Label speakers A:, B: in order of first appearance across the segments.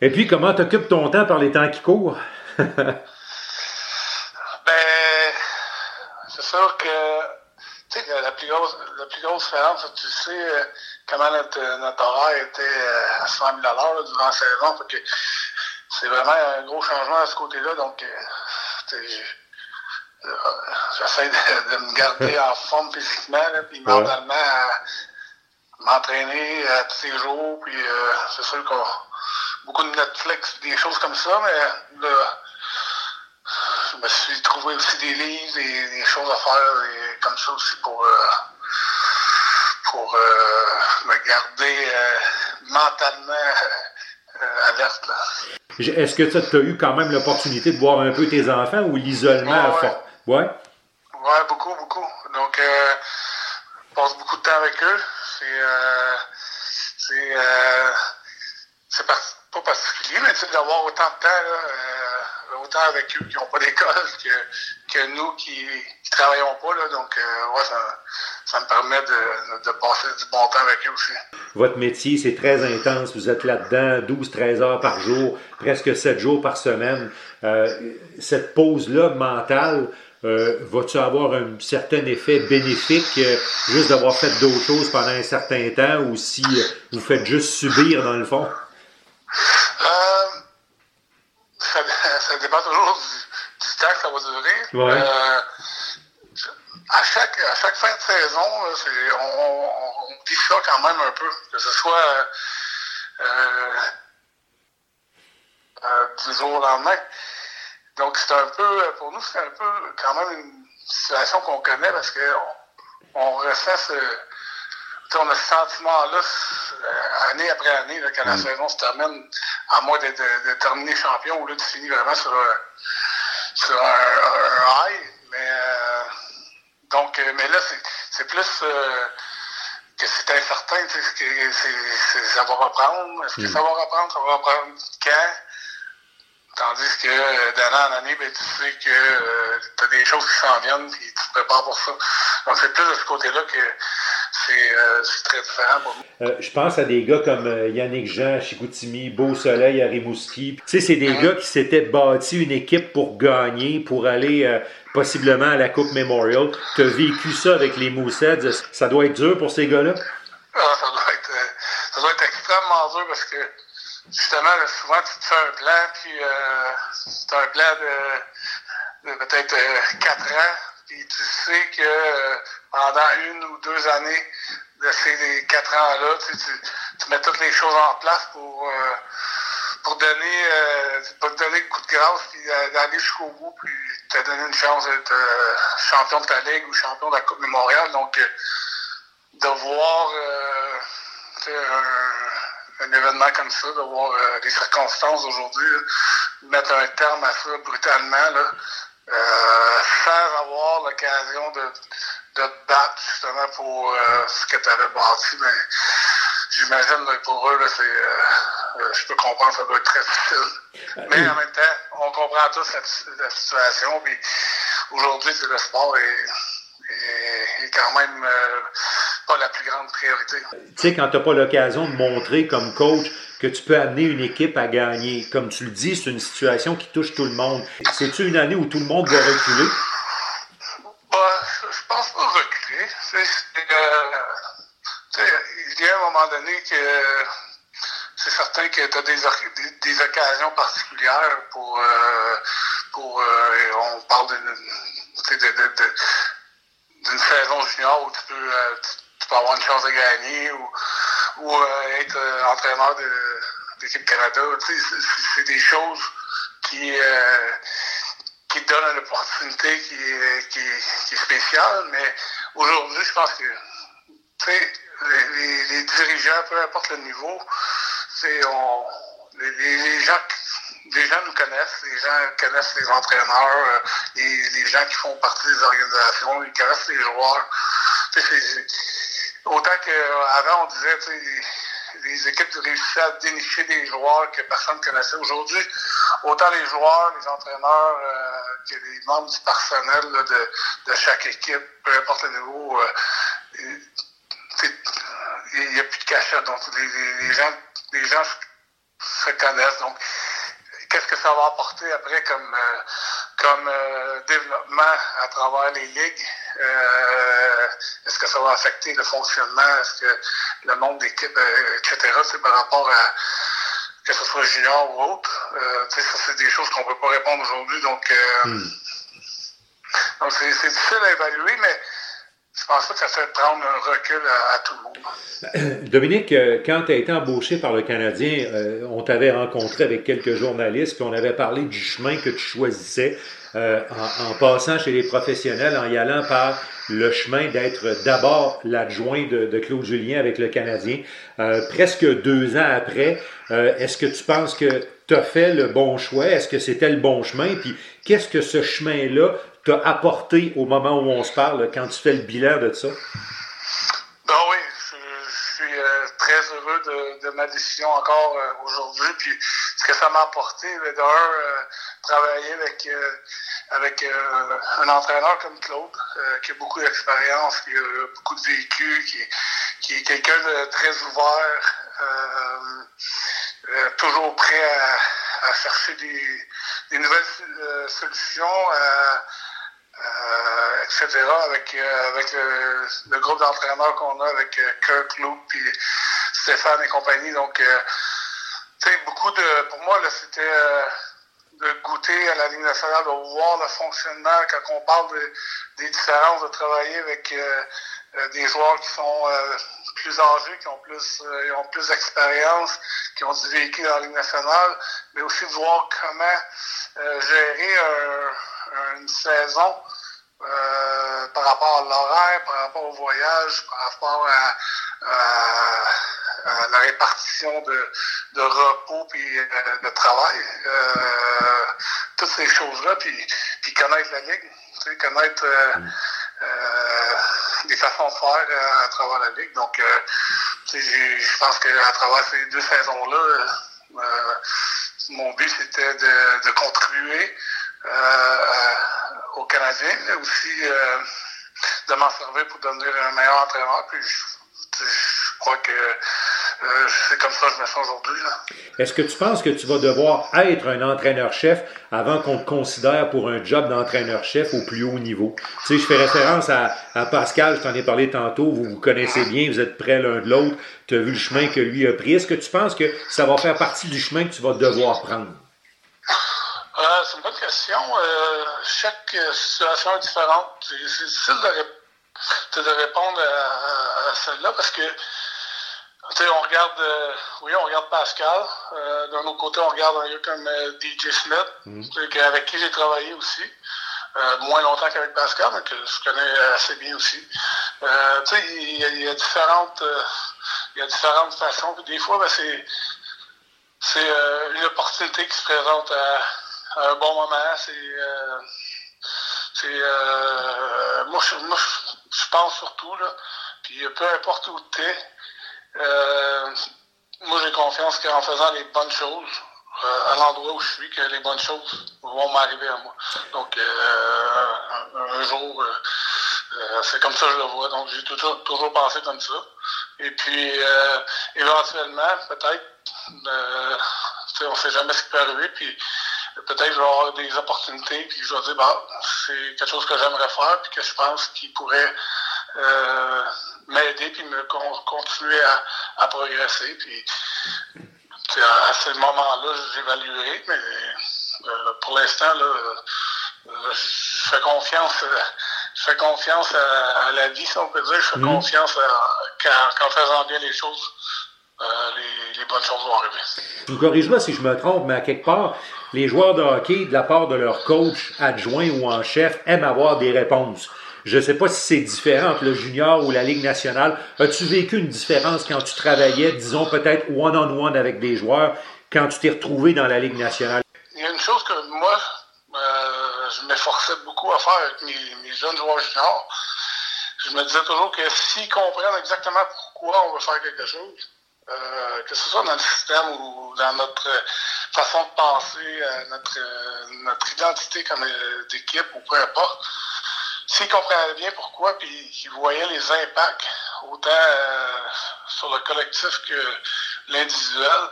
A: Et puis, comment t'occupes ton temps par les temps qui courent?
B: ben, c'est sûr que, tu sais, la plus grosse, la plus grosse différence, tu sais, euh, comment notre, notre horaire était euh, à 100 000 à durant la saison. que c'est vraiment un gros changement à ce côté-là. Donc, euh, j'essaie de, de, me garder en forme physiquement, là, puis mentalement, m'entraîner tous les jours. Puis c'est sûr qu'on beaucoup de Netflix, des choses comme ça, mais là, je me suis trouvé aussi des livres, et des choses à faire et comme ça aussi pour, euh, pour euh, me garder euh, mentalement alerte.
A: Est-ce que tu as eu quand même l'opportunité de voir un peu tes enfants ou l'isolement
B: ouais, fort?
A: Ouais.
B: Ouais, beaucoup, beaucoup. Donc, je passe beaucoup de temps avec eux. C'est, c'est, c'est pas particulier, mais d'avoir autant de temps, là, autant avec eux qui n'ont pas d'école que, que nous qui ne travaillons pas. Là, donc, euh, ça, ça, me permet de, de, passer du bon temps avec eux aussi.
A: Votre métier, c'est très intense. Vous êtes là-dedans 12-13 heures par jour, presque 7 jours par semaine. Euh, cette pause-là mentale, euh, va-tu avoir un certain effet bénéfique euh, juste d'avoir fait d'autres choses pendant un certain temps ou si euh, vous faites juste subir dans le fond?
B: Euh, ça, ça, dépend toujours du, du, temps que ça va durer.
A: Ouais.
B: Euh, à, chaque, à chaque fin de saison, on, on, on, dit ça quand même un peu, que ce soit euh, du jour au lendemain. Donc, c'est un peu, pour nous, c'est un peu quand même une situation qu'on connaît parce qu'on on ressent ce, on a ce sentiment-là année après année, là, quand la saison se termine, à moins de, de, de, terminer champion, là, tu finis vraiment sur, sur un, un, high. Mais, euh, donc, euh, mais là, c'est plus euh, que c'est incertain, c'est ça va reprendre. Est-ce que ça va reprendre? Ça va reprendre quand? Tandis que euh, d'année en année, ben, tu sais que euh, tu as des choses qui s'en viennent et tu te prépares pour ça. Donc, c'est plus de ce côté-là que c'est euh, très différent pour nous.
A: Euh, je pense à des gars comme euh, Yannick Jean à Chicoutimi, Beau Soleil à Rimouski. Tu sais, c'est des -hmm. gars qui s'étaient bâtis une équipe pour gagner, pour aller possiblement à la Coupe Memorial. Tu as vécu ça avec les Mooseheads. Ça doit être dur pour ces gars-là?
B: Ah, ça, doit être, ça doit être extrêmement dur parce que justement, là, souvent, tu te fais un plan, puis euh, c'est un plan de, de peut-être euh, quatre ans, puis tu sais que euh, pendant une ou deux années de ces quatre ans-là, tu, mets toutes les choses en place pour, pour donner, pour te donner le coup de grâce, puis d'aller jusqu'au bout, puis te donner une chance d'être champion de ta ligue ou champion de la Coupe Mémoriale. Donc, de voir un, événement comme ça, de voir euh, les circonstances d'aujourd'hui, mettre un terme à ça brutalement, là, euh, l'occasion de, de te battre justement pour euh, ce que tu avais bâti. Mais j'imagine pour eux, c'est, je peux comprendre, ça doit être très difficile. Mais en même temps, on comprend tous la situation. Puis aujourd'hui, le sport est est quand même euh, pas la plus grande priorité.
A: Tu sais, quand tu n'as pas l'occasion de montrer comme coach que tu peux amener une équipe à gagner, comme tu le dis, c'est une situation qui touche tout le monde. C'est-tu une année où tout le monde va reculer?
B: Pas reculer. Euh, il y a un moment donné que c'est certain que tu as des, des, des, occasions particulières pour, euh, pour on parle de, de, d'une saison junior où tu peux, euh, tu, peux avoir une chance de gagner ou, ou euh, être euh, entraîneur de, l'équipe Canada. C'est des choses qui, qui donnent une opportunité qui, qui, qui est spéciale, mais aujourd'hui, je pense que les, les, dirigeants, peu importe le niveau, on, les, gens les gens nous connaissent, les gens connaissent les entraîneurs, euh, les, les, gens qui font partie des organisations, ils connaissent les joueurs. Est, est, autant qu'avant, on disait, les équipes réussissaient à dénicher des joueurs que personne ne connaissait. Aujourd'hui, autant les joueurs, les entraîneurs euh, que les membres du personnel de, de, chaque équipe, peu importe le niveau, euh, il n'y a plus de cachette. Donc, les, gens, les gens se connaissent. Donc, qu'est-ce que ça va apporter après comme, euh, comme euh, développement à travers les ligues? Est-ce que ça va affecter le fonctionnement? Est-ce que le nombre d'équipes, etc., c'est par rapport à que ce soit junior ou autre? ça, c'est des choses qu'on ne peut pas répondre aujourd'hui. Donc, hmm. donc c'est difficile à évaluer, mais je pense pas que ça fait prendre un recul à, tout le monde?
A: Dominique, euh, quand tu as été embauché par le Canadien, euh, on t'avait rencontré avec quelques journalistes, puis on avait parlé du chemin que tu choisissais euh, en, passant chez les professionnels, en y allant par le chemin d'être d'abord l'adjoint de, Claude Julien avec le Canadien. presque deux ans après, est-ce que tu penses que tu as fait le bon choix? Est-ce que c'était le bon chemin? Puis qu'est-ce que ce chemin-là t'a apporté au moment où on se parle, quand tu fais le bilan de ça?
B: Ben oui, je, suis euh, très heureux de, ma décision encore euh, aujourd'hui. Puis ce que ça m'a apporté, d'un, euh, travailler avec, avec un entraîneur comme Claude, qui a beaucoup d'expérience, qui a beaucoup de vécu, qui, qui est quelqu'un de très ouvert, toujours prêt à, chercher des, des nouvelles solutions. Euh, etc., avec, euh, avec le, groupe d'entraîneurs qu'on a, avec euh, Kirk, Luke, puis Stéphane et compagnie. Donc, tu sais, beaucoup de. Pour moi, là, c'était de goûter à la Ligue nationale, de voir le fonctionnement quand on parle des différences, de travailler avec des joueurs qui sont plus âgés, qui ont plus, ont plus d'expérience, qui ont du véhicule dans la Ligue nationale, mais aussi de voir comment gérer une saison euh, par rapport à l'horaire, par rapport au voyage, par rapport à, la répartition de, de repos et euh, de travail. Euh, toutes ces choses-là, puis, puis connaître la Ligue, tu sais, connaître des façons de faire à travers la Ligue. Donc, je pense qu'à travers ces deux saisons-là, mon but, c'était de, de contribuer aux Canadiens, mais aussi euh, de m'en servir pour devenir un meilleur entraîneur. Puis je, crois que euh, c'est comme ça que je me sens aujourd'hui.
A: Est-ce que tu penses que tu vas devoir être un entraîneur-chef avant qu'on te considère pour un job d'entraîneur-chef au plus haut niveau? Tu sais, je fais référence à, Pascal, je t'en ai parlé tantôt, vous vous connaissez bien, vous êtes près l'un de l'autre, tu as vu le chemin que lui a pris. Est-ce que tu penses que ça va faire partie du chemin que tu vas devoir prendre?
B: Euh, c'est une bonne question. Euh, chaque situation est différente. C'est difficile de, de, répondre à, celle-là parce que on regarde, euh, oui, on regarde Pascal. D'un autre côté, on regarde un gars comme DJ Smith, mm. avec qui j'ai travaillé aussi. moins longtemps qu'avec Pascal, mais que je connais assez bien aussi. il y, a différentes, il y a différentes façons. des fois, ben, c'est, c'est une opportunité qui se présente à un bon moment. C'est. Euh, euh, moi, je, je, pense surtout, là, puis peu importe où tu es, euh, moi, j'ai confiance qu'en faisant les bonnes choses, à l'endroit où je suis, que les bonnes choses vont m'arriver à moi. Donc, un, jour, c'est comme ça que je le vois. Donc, j'ai toujours, toujours pensé comme ça. Et puis, éventuellement, peut-être, on ne sait jamais ce qui peut arriver. Puis, peut-être je vais avoir des opportunités, puis je vais dire, bah, c'est quelque chose que j'aimerais faire, puis que je pense qu'il pourrait euh, m'aider, puis me continuer à, progresser. Puis à, ce moment-là, j'évaluerai, mais euh, pour l'instant, là, euh, je fais confiance. Je fais confiance à, la vie, si on peut dire. Je fais mmh. confiance qu'en faisant bien les choses, les, les, bonnes choses vont arriver.
A: Vous corrige-moi si je me trompe, mais à quelque part, les joueurs de hockey, de la part de leur coach adjoint ou en chef, aiment avoir des réponses. Je ne sais pas si c'est différent entre le junior ou la Ligue nationale. As-tu vécu une différence quand tu travaillais, disons peut-être one-on-one avec des joueurs, quand tu t'es retrouvé dans la Ligue nationale?
B: Il y a une chose que moi, euh, je m'efforçais beaucoup à faire avec mes, jeunes joueurs juniors. Je me disais toujours que s'ils comprennent exactement pourquoi on veut faire quelque chose, euh, que ce soit dans le système ou dans notre façon de penser, euh, notre, identité comme équipe ou peu importe, s'ils comprenaient bien pourquoi, puis qu'ils voyaient les impacts, autant sur le collectif que l'individuel,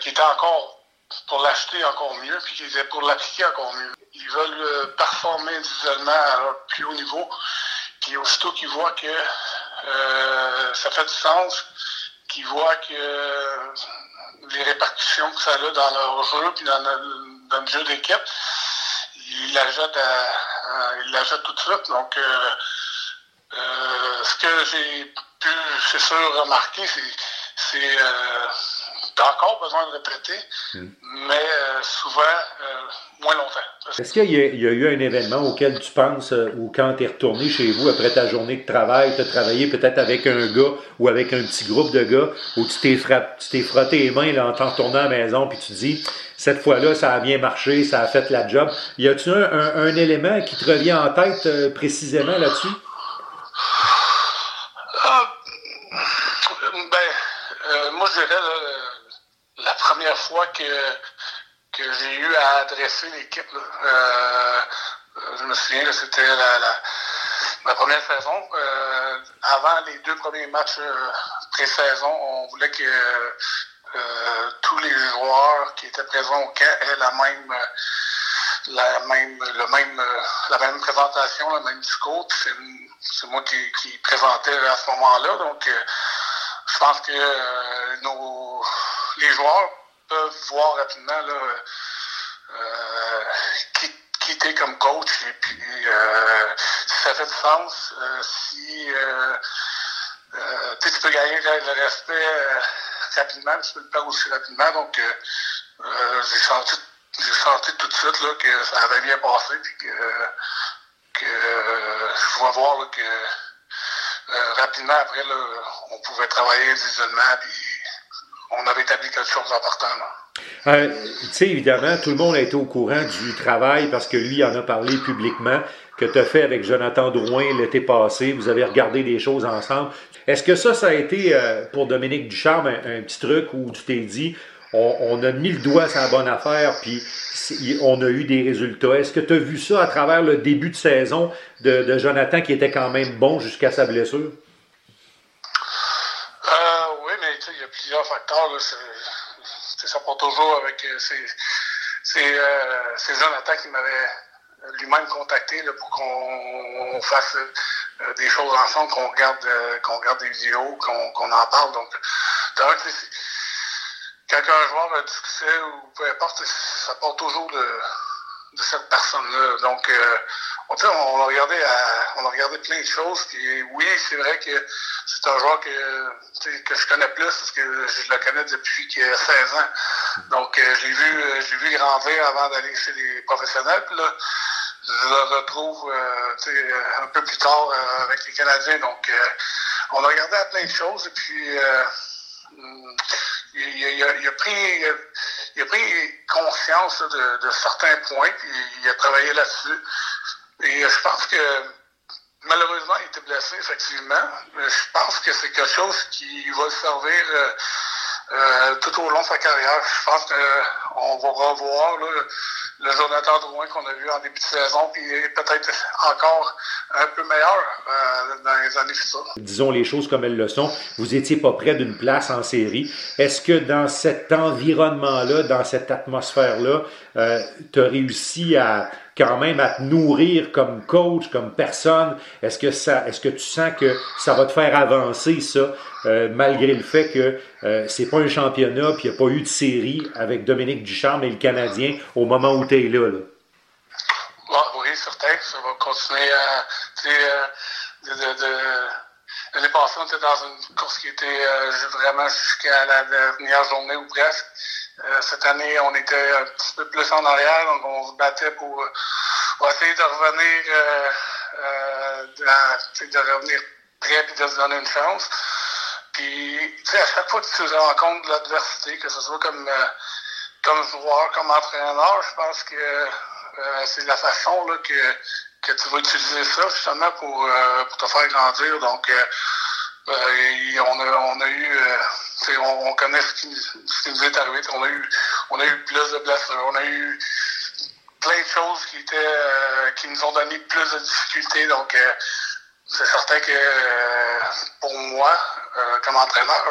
B: qui était encore pour l'acheter encore mieux, puis qui était pour l'appliquer encore mieux. Ils veulent performer individuellement à leur plus haut niveau, puis aussitôt qu'ils voient que ça fait du sens, qu'ils voient que les répercussions que ça a dans leur jeu, puis dans, le, jeu d'équipe, ils l'achètent il tout de suite. Donc, euh, euh, ce que j'ai pu, c'est sûr, remarquer, c'est euh, T'as encore besoin de répéter, hmm. mais souvent moins longtemps.
A: Est-ce qu'il y, y, a eu un événement auquel tu penses, ou quand tu es retourné chez vous après ta journée de travail, tu as travaillé peut-être avec un gars ou avec un petit groupe de gars, où tu t'es frotté les mains là, en t'en retournant à la maison, puis tu te dis, cette fois-là, ça a bien marché, ça a fait la job. Y a-t-il un, élément qui te revient en tête euh, précisément là-dessus?
B: Ah, ben, euh, moi, je dirais la première fois que, que j'ai eu à adresser l'équipe. Euh, je me souviens, c'était la, première saison. avant les deux premiers matchs pré-saison, on voulait que euh, tous les joueurs qui étaient présents au camp aient la même la même le même la même présentation, le même discours. C'est moi qui, présentais à ce moment-là. Donc euh, je pense que euh, nos les joueurs peuvent voir rapidement là, qui, qui était comme coach et puis si ça fait du sens, si tu peux gagner le respect rapidement, tu peux le faire aussi rapidement. Donc, euh, euh, j'ai senti, senti tout de suite là, que ça avait bien passé, que, que je vais voir que euh, rapidement après, là, on pouvait travailler individuellement, on avait établi quelque chose d'important.
A: Euh, tu sais, évidemment, tout le monde a été au courant du travail parce que lui en a parlé publiquement que tu as fait avec Jonathan Drouin l'été passé. Vous avez regardé des choses ensemble. Est-ce que ça, ça a été euh, pour Dominique Ducharme un, petit truc où tu t'es dit, on, a mis le doigt sur la bonne affaire, puis on a eu des résultats? Est-ce que tu as vu ça à travers le début de saison de, Jonathan qui était quand même bon jusqu'à sa blessure? Euh,
B: oui, mais il y a facteurs. ça part toujours avec. Euh, c'est Jonathan qui m'avait lui-même contacté pour qu'on fasse euh, des choses ensemble, qu'on regarde, euh, qu'on regarde des vidéos, qu'on en parle. Donc, quand un joueur a du succès ou peu importe, ça part toujours de, de cette personne-là. Donc, euh, on, a regardé on a regardé plein de choses. Oui, c'est vrai que c'est un joueur que, que je connais plus parce que je le connais depuis qu'il a 16 ans. Donc, euh, j'ai vu, j'ai vu grandir avant d'aller chez les professionnels. Puis là, je le retrouve euh, un peu plus tard euh, avec les Canadiens. Donc, euh, on a regardé à plein de choses et puis il, a, pris, il, a, pris conscience de, certains points puis il a travaillé là-dessus. Et je pense que malheureusement, il était blessé, effectivement. Mais je pense que c'est quelque chose qui va servir tout au long de sa carrière. Je pense qu'on va revoir là, le Jonathan Drouin qu'on a vu en début de saison, puis peut-être encore un peu meilleur euh, dans les années futures.
A: Disons les choses comme elles le sont. Vous étiez pas près d'une place en série. Est-ce que dans cet environnement-là, dans cette atmosphère-là, euh, tu as réussi à quand même à te nourrir comme coach, comme personne? Est-ce que ça, est-ce que tu sens que ça va te faire avancer ça, euh, malgré le fait que euh, c'est pas un championnat, puis il n'y a pas eu de série avec Dominique Ducharme et le Canadien au moment où tu es là? là?
B: oui, certain. Ça va continuer à. L'année passée, on était dans une course qui était euh, vraiment jusqu'à la dernière journée ou presque. Euh, cette année, on était un petit peu plus en arrière, donc on se battait pour, essayer de revenir, euh, euh, de, de, revenir prêt et de se donner une chance. Puis, tu sais, à chaque fois que tu te rends compte de l'adversité, que ce soit comme, comme joueur, comme entraîneur, je pense que c'est la façon là, que, que tu vas utiliser ça justement pour, pour te faire grandir. Donc, euh, on, a, on a eu, euh, on, on, connaît ce qui, nous est arrivé. On a eu, on a eu plus de blessures, on a eu plein de choses qui étaient, euh, qui nous ont donné plus de difficultés. Donc, c'est certain que pour moi, comme entraîneur,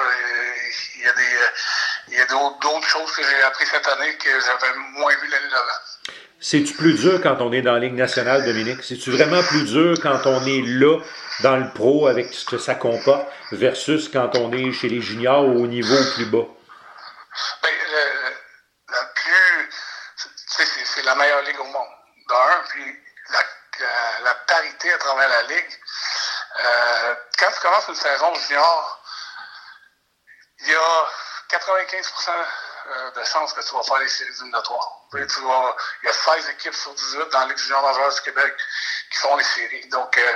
B: il y a a d'autres choses que j'ai appris cette année que j'avais moins vu l'année d'avant.
A: C'est-tu plus dur quand on est dans la Ligue nationale, Dominique? C'est-tu vraiment plus dur quand on est là, dans le pro, avec ce que ça comporte, versus quand on est chez les juniors au niveau plus bas?
B: Bien, la plus. C'est la meilleure ligue au monde, d'un, puis la, la, parité à travers la ligue. Euh, quand tu commences une saison junior, il y a 95 euh, de chances que tu vas faire les séries éliminatoires. il y a 16 équipes sur 18 dans Ligue junior majeure du Québec qui font les séries. Donc, euh,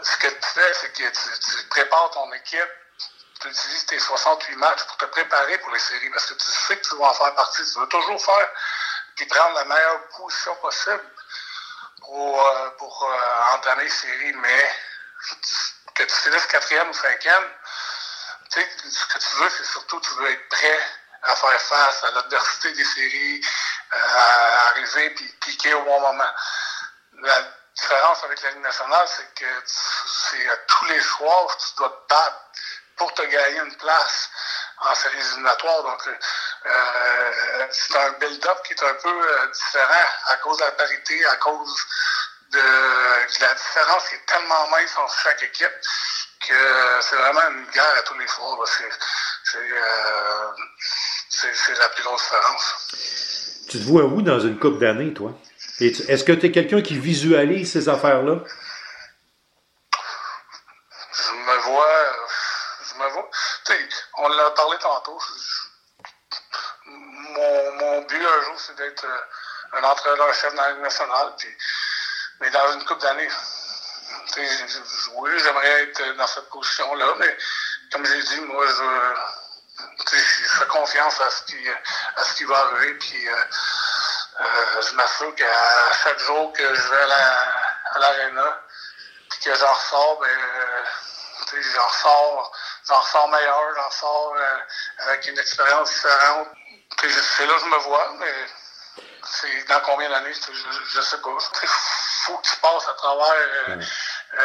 B: ce que tu fais, c'est que tu, prépares ton équipe, tu utilises tes 68 matchs pour te préparer pour les séries parce que tu sais que tu vas en faire partie. Tu veux toujours faire puis prendre la meilleure position possible pour, euh, pour entamer les séries, mais que tu finisses quatrième ou cinquième, tu sais, ce que tu veux, c'est surtout tu veux être prêt à faire face à l'adversité des séries, euh, à arriver puis piquer au bon moment. La différence avec la Ligue nationale, c'est que c'est à tous les soirs tu dois te battre pour te gagner une place en séries éliminatoires. Donc, euh, c'est un build-up qui est un peu euh, différent à cause de la parité, à cause de, la différence qui est tellement mince entre chaque équipe que c'est vraiment une guerre à tous les soirs. C'est la plus grosse différence.
A: Tu te vois où dans une coupe d'années, toi? Est-ce que tu es quelqu'un qui visualise ces affaires-là?
B: Je me vois. Je me vois. On l'a parlé tantôt. Mon, mon but un jour, c'est d'être euh, un entraîneur-chef dans la Ligue nationale. Puis, mais dans une coupe d'années. Oui, j'aimerais être dans cette position-là, mais comme j'ai dit, moi, je je fais confiance à ce qui, va arriver, puis euh, euh, je m'assure qu'à chaque jour que je vais à l'aréna, puis que j'en ressors, ben, j'en ressors, ressors meilleur, j'en ressors euh, avec une expérience différente. C'est là que je me vois, mais c'est dans combien d'années, je, sais pas. Il faut que tu passes à travers euh,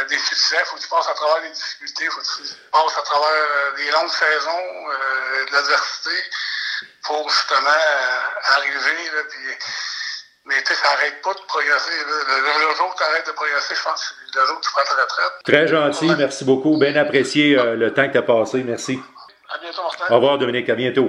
B: des succès, il faut que tu passes à travers des difficultés, il faut que tu passes à travers euh, des longues saisons, euh, de l'adversité, pour justement arriver. Là, puis, mais tu sais, ça n'arrête pas de progresser. Le, jour que tu arrêtes de progresser, je pense que le jour que tu prends ta retraite.
A: Très gentil, merci beaucoup. Bien apprécié le temps que tu as passé. Merci.
B: À bientôt, Martin.
A: Au revoir, Dominique. À bientôt.